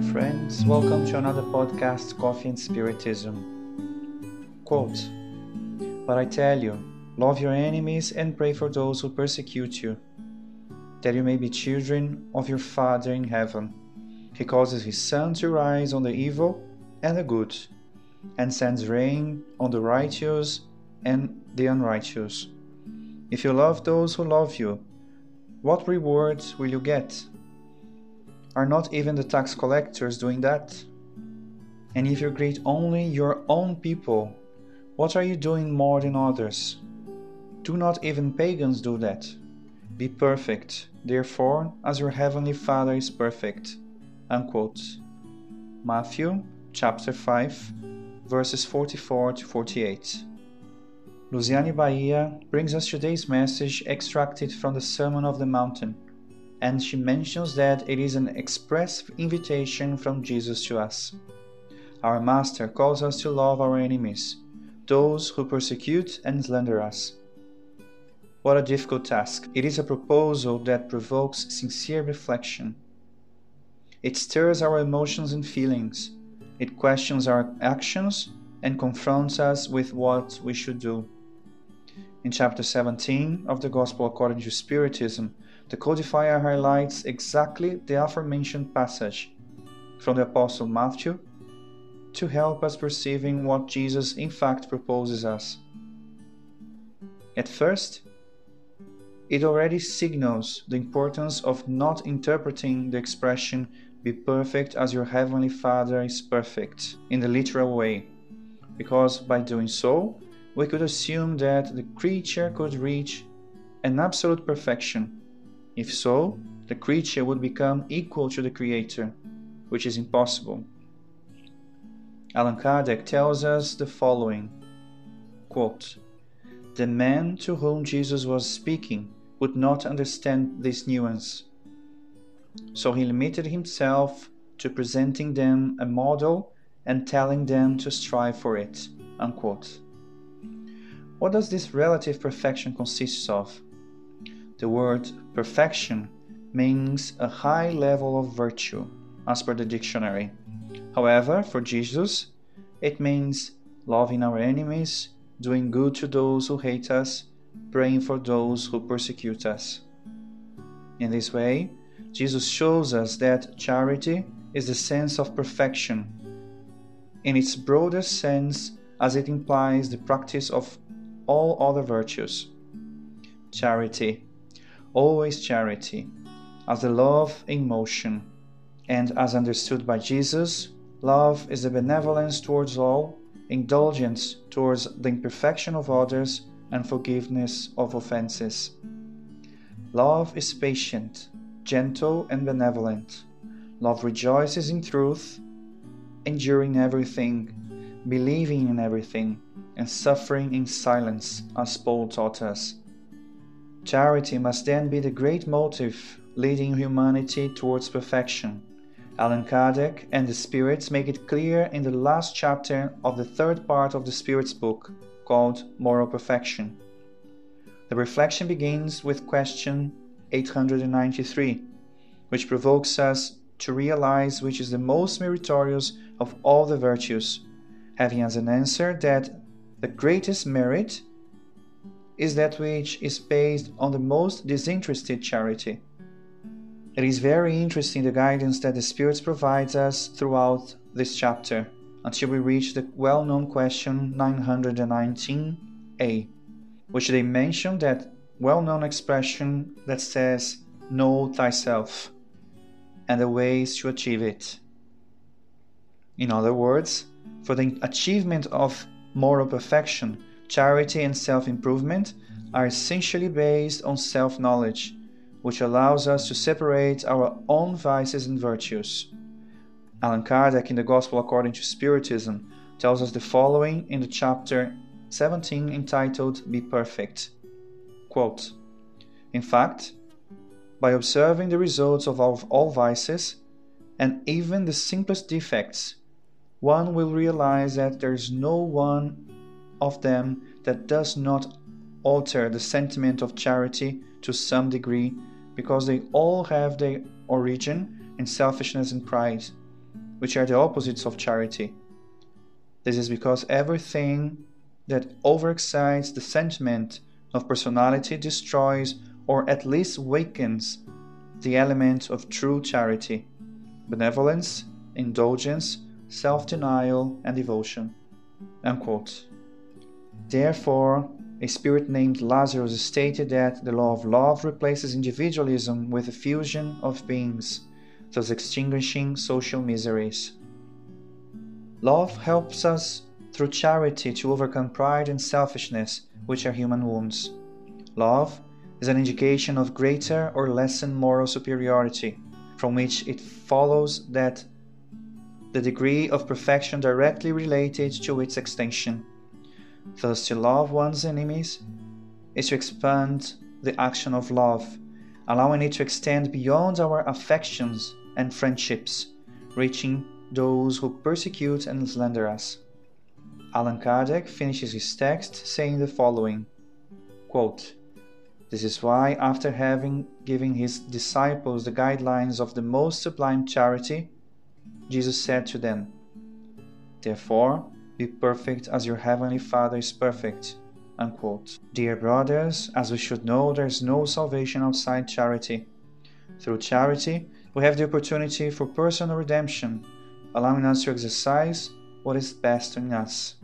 dear friends. Welcome to another podcast, Coffee and Spiritism. Quote But I tell you, love your enemies and pray for those who persecute you, that you may be children of your Father in heaven. He causes his sun to rise on the evil and the good, and sends rain on the righteous and the unrighteous. If you love those who love you, what reward will you get? Are not even the tax collectors doing that? And if you greet only your own people, what are you doing more than others? Do not even pagans do that? Be perfect, therefore, as your heavenly Father is perfect. Unquote. Matthew chapter 5, verses 44 to 48. Luciane Bahia brings us today's message extracted from the Sermon of the Mountain and she mentions that it is an express invitation from Jesus to us. Our Master calls us to love our enemies, those who persecute and slander us. What a difficult task! It is a proposal that provokes sincere reflection. It stirs our emotions and feelings, it questions our actions and confronts us with what we should do. In chapter 17 of the Gospel according to Spiritism, the codifier highlights exactly the aforementioned passage from the Apostle Matthew to help us perceiving what Jesus in fact proposes us. At first, it already signals the importance of not interpreting the expression be perfect as your heavenly Father is perfect in the literal way, because by doing so, we could assume that the creature could reach an absolute perfection if so, the creature would become equal to the Creator, which is impossible. Allan Kardec tells us the following quote, The man to whom Jesus was speaking would not understand this nuance, so he limited himself to presenting them a model and telling them to strive for it. Unquote. What does this relative perfection consist of? The word perfection means a high level of virtue, as per the dictionary. However, for Jesus, it means loving our enemies, doing good to those who hate us, praying for those who persecute us. In this way, Jesus shows us that charity is the sense of perfection, in its broadest sense, as it implies the practice of all other virtues. Charity always charity, as the love in motion, and as understood by Jesus, love is the benevolence towards all, indulgence towards the imperfection of others, and forgiveness of offenses. Love is patient, gentle, and benevolent. Love rejoices in truth, enduring everything, believing in everything, and suffering in silence, as Paul taught us. Charity must then be the great motive leading humanity towards perfection. Allan Kardec and the Spirits make it clear in the last chapter of the third part of the Spirits book, called Moral Perfection. The reflection begins with question 893, which provokes us to realize which is the most meritorious of all the virtues, having as an answer that the greatest merit is that which is based on the most disinterested charity. It is very interesting the guidance that the Spirit provides us throughout this chapter until we reach the well known question 919a, which they mention that well known expression that says, Know thyself, and the ways to achieve it. In other words, for the achievement of moral perfection, Charity and self improvement are essentially based on self knowledge, which allows us to separate our own vices and virtues. Allan Kardec in the Gospel according to Spiritism tells us the following in the chapter 17 entitled Be Perfect. Quote, in fact, by observing the results of all vices and even the simplest defects, one will realize that there is no one of them that does not alter the sentiment of charity to some degree, because they all have their origin in selfishness and pride, which are the opposites of charity. This is because everything that overexcites the sentiment of personality destroys or at least weakens the element of true charity, benevolence, indulgence, self denial, and devotion. Unquote. Therefore, a spirit named Lazarus stated that the law of love replaces individualism with a fusion of beings, thus extinguishing social miseries. Love helps us through charity to overcome pride and selfishness, which are human wounds. Love is an indication of greater or lesser moral superiority, from which it follows that the degree of perfection directly related to its extension. Thus, to love one's enemies is to expand the action of love, allowing it to extend beyond our affections and friendships, reaching those who persecute and slander us. Allan Kardec finishes his text saying the following quote, This is why, after having given his disciples the guidelines of the most sublime charity, Jesus said to them, Therefore, be perfect as your heavenly Father is perfect. Unquote. Dear brothers, as we should know, there is no salvation outside charity. Through charity, we have the opportunity for personal redemption, allowing us to exercise what is best in us.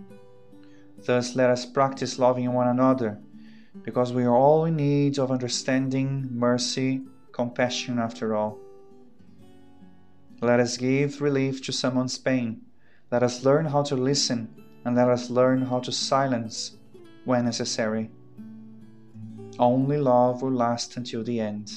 Thus, let us practice loving one another, because we are all in need of understanding, mercy, compassion after all. Let us give relief to someone's pain. Let us learn how to listen, and let us learn how to silence when necessary. Only love will last until the end.